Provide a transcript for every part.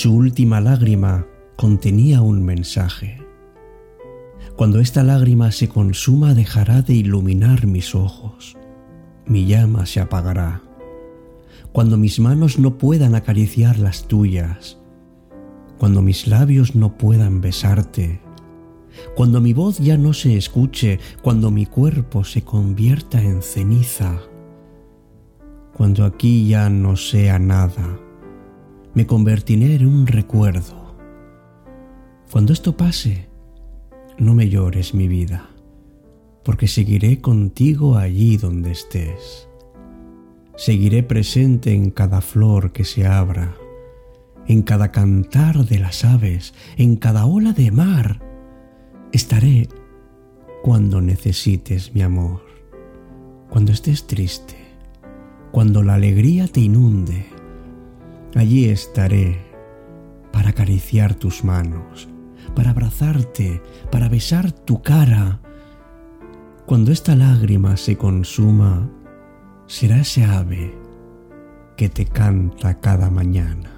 Su última lágrima contenía un mensaje. Cuando esta lágrima se consuma dejará de iluminar mis ojos. Mi llama se apagará. Cuando mis manos no puedan acariciar las tuyas. Cuando mis labios no puedan besarte. Cuando mi voz ya no se escuche. Cuando mi cuerpo se convierta en ceniza. Cuando aquí ya no sea nada. Me convertiré en un recuerdo. Cuando esto pase, no me llores mi vida, porque seguiré contigo allí donde estés. Seguiré presente en cada flor que se abra, en cada cantar de las aves, en cada ola de mar. Estaré cuando necesites mi amor, cuando estés triste, cuando la alegría te inunde. Allí estaré para acariciar tus manos, para abrazarte, para besar tu cara. Cuando esta lágrima se consuma, será ese ave que te canta cada mañana.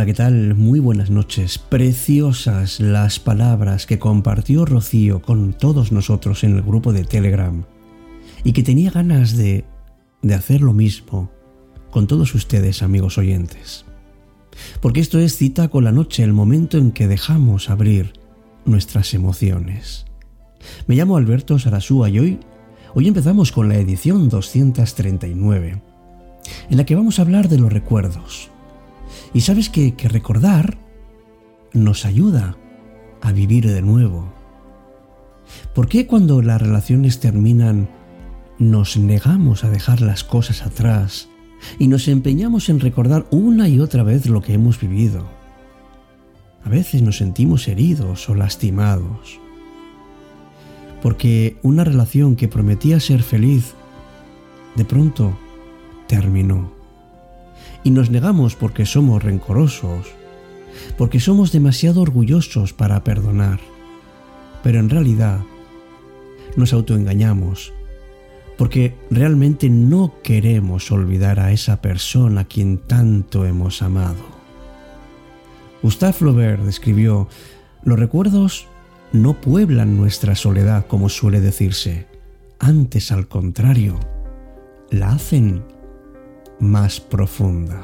Hola, ¿qué tal? Muy buenas noches. Preciosas las palabras que compartió Rocío con todos nosotros en el grupo de Telegram y que tenía ganas de, de hacer lo mismo con todos ustedes, amigos oyentes. Porque esto es cita con la noche, el momento en que dejamos abrir nuestras emociones. Me llamo Alberto Sarasúa y hoy, hoy empezamos con la edición 239, en la que vamos a hablar de los recuerdos y sabes que, recordar nos ayuda a vivir de nuevo. ¿Por qué cuando las relaciones terminan nos negamos a dejar las cosas atrás y nos empeñamos en recordar una y otra vez lo que hemos vivido? A veces nos sentimos heridos o lastimados. Porque una relación que prometía ser feliz, de pronto terminó y nos negamos porque somos rencorosos, porque somos demasiado orgullosos para perdonar. Pero en realidad nos autoengañamos, porque realmente no queremos olvidar a esa persona a quien tanto hemos amado. Gustave Flaubert escribió, los recuerdos no pueblan nuestra soledad como suele decirse, antes al contrario, la hacen más profunda.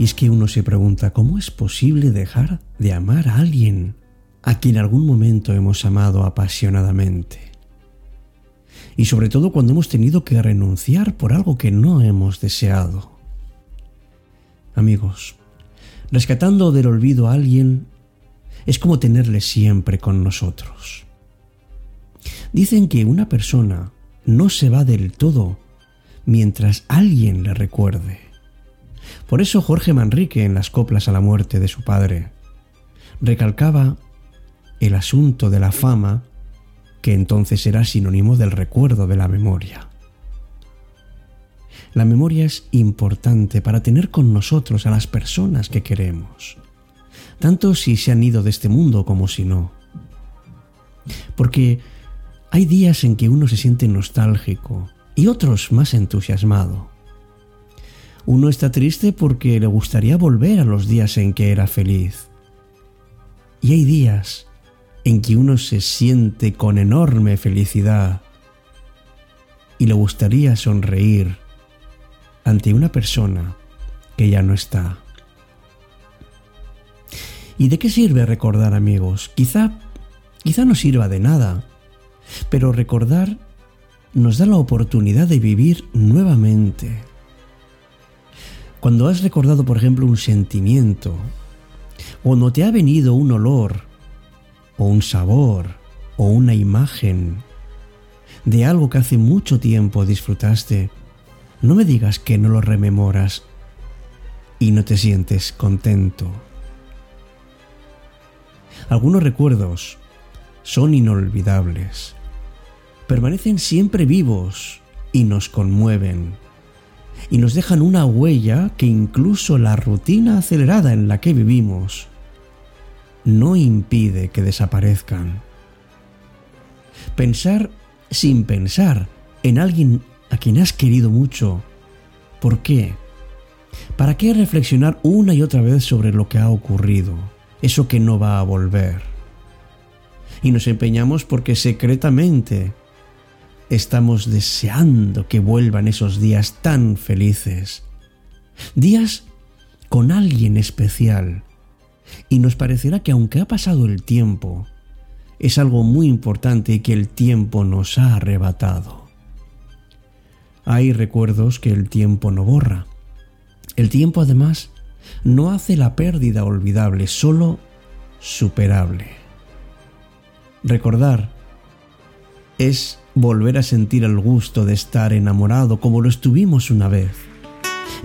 Y es que uno se pregunta, ¿cómo es posible dejar de amar a alguien a quien en algún momento hemos amado apasionadamente? Y sobre todo cuando hemos tenido que renunciar por algo que no hemos deseado. Amigos, rescatando del olvido a alguien es como tenerle siempre con nosotros. Dicen que una persona no se va del todo mientras alguien le recuerde. Por eso Jorge Manrique en las coplas a la muerte de su padre recalcaba el asunto de la fama que entonces será sinónimo del recuerdo de la memoria. La memoria es importante para tener con nosotros a las personas que queremos, tanto si se han ido de este mundo como si no. Porque hay días en que uno se siente nostálgico y otros más entusiasmado. Uno está triste porque le gustaría volver a los días en que era feliz. Y hay días en que uno se siente con enorme felicidad y le gustaría sonreír ante una persona que ya no está. ¿Y de qué sirve recordar amigos? Quizá, quizá no sirva de nada, pero recordar nos da la oportunidad de vivir nuevamente. Cuando has recordado, por ejemplo, un sentimiento, o no te ha venido un olor, o un sabor, o una imagen de algo que hace mucho tiempo disfrutaste, no me digas que no lo rememoras y no te sientes contento. Algunos recuerdos son inolvidables, permanecen siempre vivos y nos conmueven, y nos dejan una huella que incluso la rutina acelerada en la que vivimos no impide que desaparezcan. Pensar sin pensar en alguien a quien has querido mucho. ¿Por qué? ¿Para qué reflexionar una y otra vez sobre lo que ha ocurrido? Eso que no va a volver. Y nos empeñamos porque secretamente estamos deseando que vuelvan esos días tan felices. Días con alguien especial. Y nos parecerá que aunque ha pasado el tiempo, es algo muy importante que el tiempo nos ha arrebatado. Hay recuerdos que el tiempo no borra. El tiempo además no hace la pérdida olvidable, solo superable. Recordar es volver a sentir el gusto de estar enamorado como lo estuvimos una vez.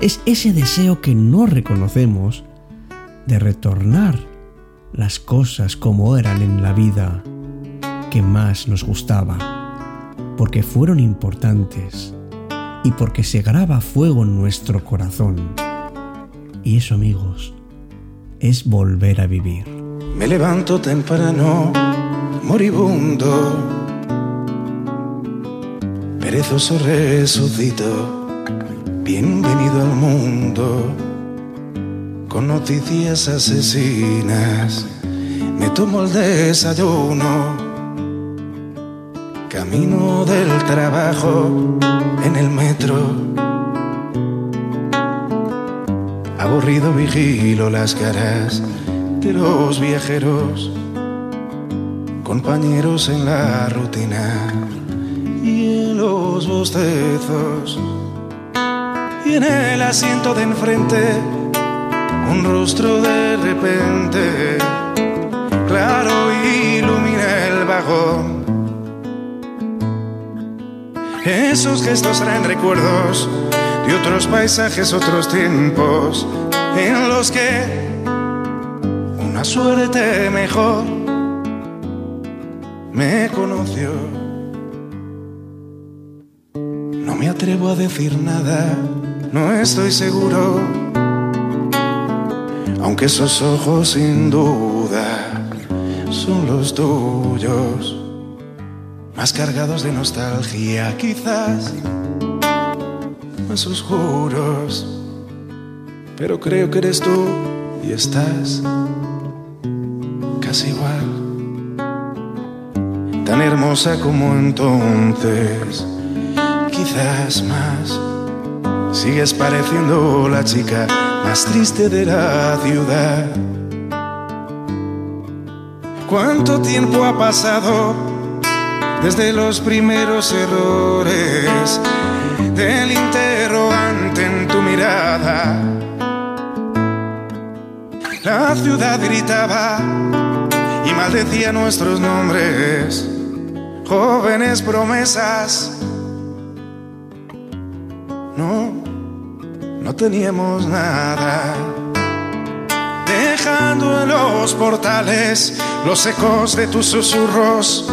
Es ese deseo que no reconocemos de retornar las cosas como eran en la vida que más nos gustaba, porque fueron importantes y porque se graba fuego en nuestro corazón. Y eso, amigos, es volver a vivir. Me levanto temprano, moribundo, perezoso resucito, bienvenido al mundo con noticias asesinas. Me tomo el desayuno, camino del trabajo en el metro. Aburrido vigilo las caras de los viajeros, compañeros en la rutina y en los bostezos. Y en el asiento de enfrente un rostro de repente claro ilumina el vagón. Esos gestos traen recuerdos de otros paisajes, otros tiempos en los que una suerte mejor me conoció. No me atrevo a decir nada, no estoy seguro aunque esos ojos sin duda son los tuyos, más cargados de nostalgia quizás, más oscuros, pero creo que eres tú y estás casi igual, tan hermosa como entonces, quizás más, sigues pareciendo la chica más triste de la ciudad. ¿Cuánto tiempo ha pasado desde los primeros errores del interrogante en tu mirada? La ciudad gritaba y maldecía nuestros nombres, jóvenes promesas. No no teníamos nada. Dejando en los portales los ecos de tus susurros,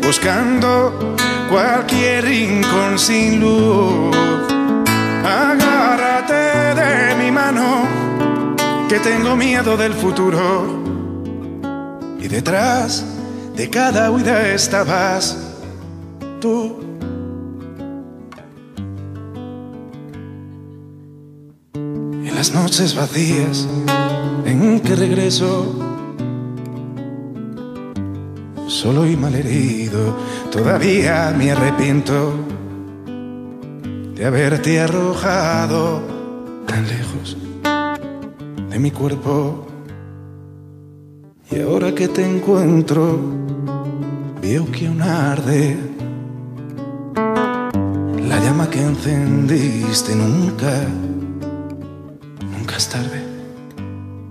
buscando cualquier rincón sin luz. Agárrate de mi mano, que tengo miedo del futuro. Y detrás de cada huida estabas tú. Las noches vacías en que regreso solo y malherido, todavía me arrepiento de haberte arrojado tan lejos de mi cuerpo. Y ahora que te encuentro, veo que aún arde la llama que encendiste nunca,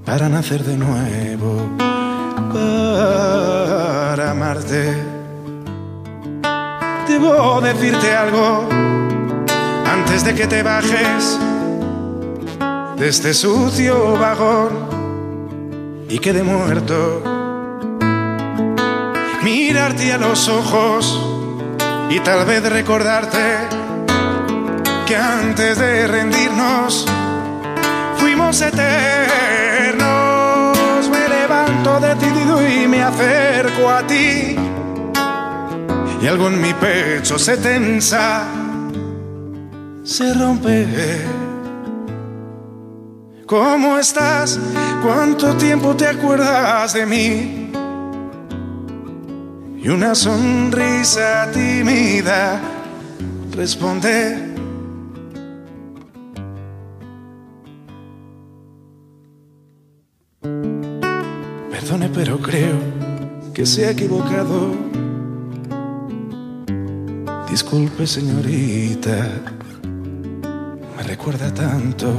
para nacer de nuevo, para amarte. Debo decirte algo antes de que te bajes de este sucio vagón y quede muerto. Mirarte a los ojos y tal vez recordarte que antes de rendirnos fuimos eternos. Acerco a ti. Y algo en mi pecho se tensa, se rompe. ¿Cómo estás? ¿Cuánto tiempo te acuerdas de mí? Y una sonrisa tímida responde. Perdone, pero creo que se ha equivocado. Disculpe, señorita, me recuerda tanto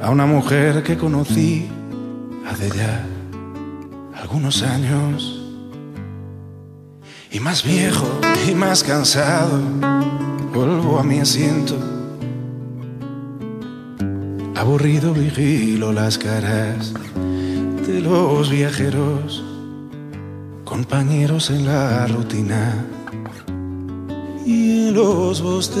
a una mujer que conocí hace ya algunos años. Y más viejo y más cansado, vuelvo a mi asiento. Aburrido vigilo las caras de los viajeros, compañeros en la rutina y en los bostezos.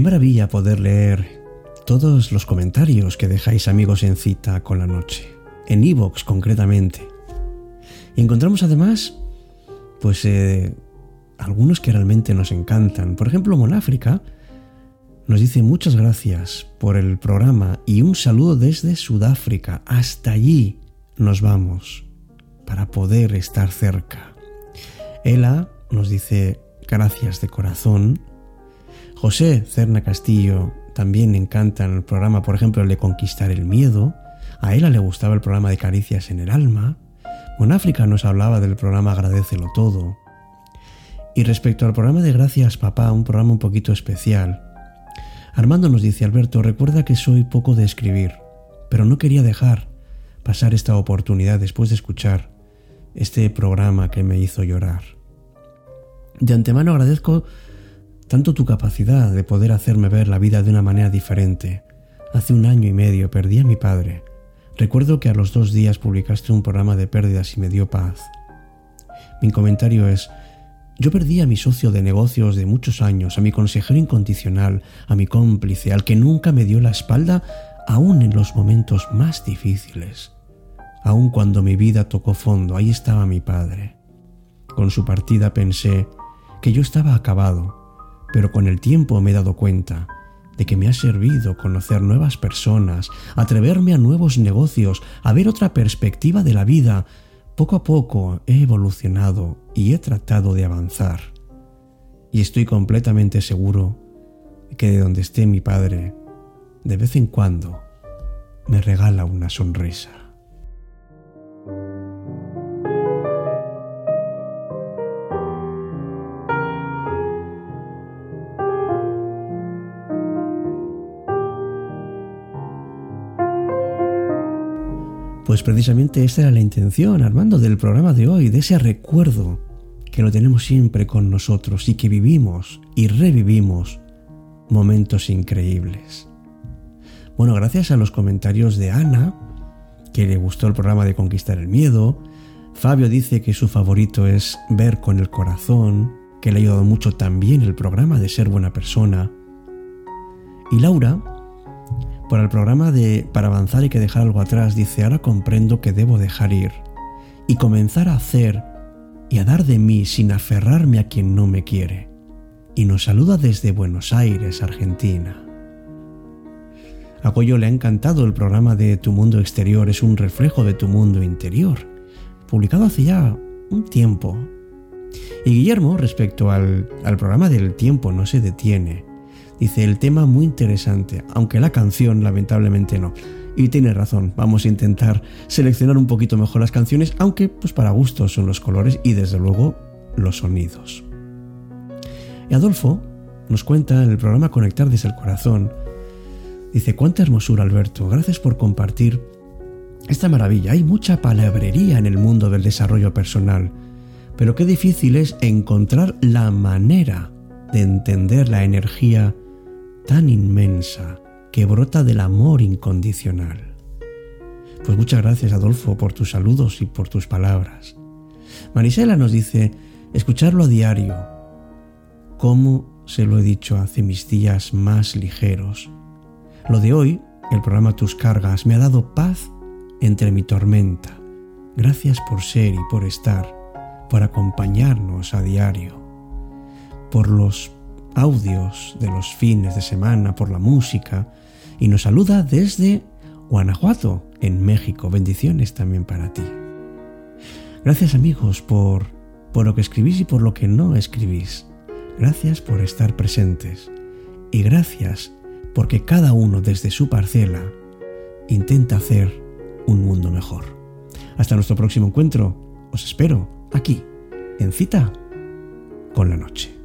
Qué maravilla poder leer todos los comentarios que dejáis amigos en cita con la noche, en iVoox concretamente. Y encontramos además, pues, eh, algunos que realmente nos encantan. Por ejemplo, Monáfrica nos dice muchas gracias por el programa y un saludo desde Sudáfrica. Hasta allí nos vamos para poder estar cerca. Ela nos dice gracias de corazón José Cerna Castillo también encanta en el programa, por ejemplo, el de Conquistar el Miedo. A él le gustaba el programa de Caricias en el Alma. África nos hablaba del programa Agradecelo Todo. Y respecto al programa de Gracias Papá, un programa un poquito especial. Armando nos dice, Alberto, recuerda que soy poco de escribir, pero no quería dejar pasar esta oportunidad después de escuchar este programa que me hizo llorar. De antemano agradezco tanto tu capacidad de poder hacerme ver la vida de una manera diferente. Hace un año y medio perdí a mi padre. Recuerdo que a los dos días publicaste un programa de pérdidas y me dio paz. Mi comentario es, yo perdí a mi socio de negocios de muchos años, a mi consejero incondicional, a mi cómplice, al que nunca me dio la espalda, aún en los momentos más difíciles. Aún cuando mi vida tocó fondo, ahí estaba mi padre. Con su partida pensé que yo estaba acabado, pero con el tiempo me he dado cuenta de que me ha servido conocer nuevas personas, atreverme a nuevos negocios, a ver otra perspectiva de la vida, poco a poco he evolucionado y he tratado de avanzar. Y estoy completamente seguro que de donde esté mi padre, de vez en cuando, me regala una sonrisa. Pues precisamente esta era la intención, Armando, del programa de hoy, de ese recuerdo que lo tenemos siempre con nosotros y que vivimos y revivimos momentos increíbles. Bueno, gracias a los comentarios de Ana, que le gustó el programa de Conquistar el Miedo, Fabio dice que su favorito es Ver con el Corazón, que le ha ayudado mucho también el programa de Ser Buena Persona. Y Laura por el programa de Para avanzar hay que dejar algo atrás, dice, ahora comprendo que debo dejar ir y comenzar a hacer y a dar de mí sin aferrarme a quien no me quiere. Y nos saluda desde Buenos Aires, Argentina. A Goyo le ha encantado el programa de Tu Mundo Exterior, es un reflejo de tu mundo interior, publicado hace ya un tiempo. Y Guillermo, respecto al, al programa del tiempo, no se detiene. Dice, el tema muy interesante, aunque la canción lamentablemente no. Y tiene razón, vamos a intentar seleccionar un poquito mejor las canciones, aunque pues para gustos son los colores y desde luego los sonidos. Y Adolfo nos cuenta en el programa Conectar desde el Corazón, dice, cuánta hermosura Alberto, gracias por compartir esta maravilla. Hay mucha palabrería en el mundo del desarrollo personal, pero qué difícil es encontrar la manera de entender la energía tan inmensa que brota del amor incondicional. Pues muchas gracias Adolfo por tus saludos y por tus palabras. Marisela nos dice, escucharlo a diario, como se lo he dicho hace mis días más ligeros. Lo de hoy, el programa Tus Cargas, me ha dado paz entre mi tormenta. Gracias por ser y por estar, por acompañarnos a diario, por los audios de los fines de semana por la música y nos saluda desde Guanajuato, en México. Bendiciones también para ti. Gracias amigos por, por lo que escribís y por lo que no escribís. Gracias por estar presentes. Y gracias porque cada uno desde su parcela intenta hacer un mundo mejor. Hasta nuestro próximo encuentro. Os espero aquí, en cita con la noche.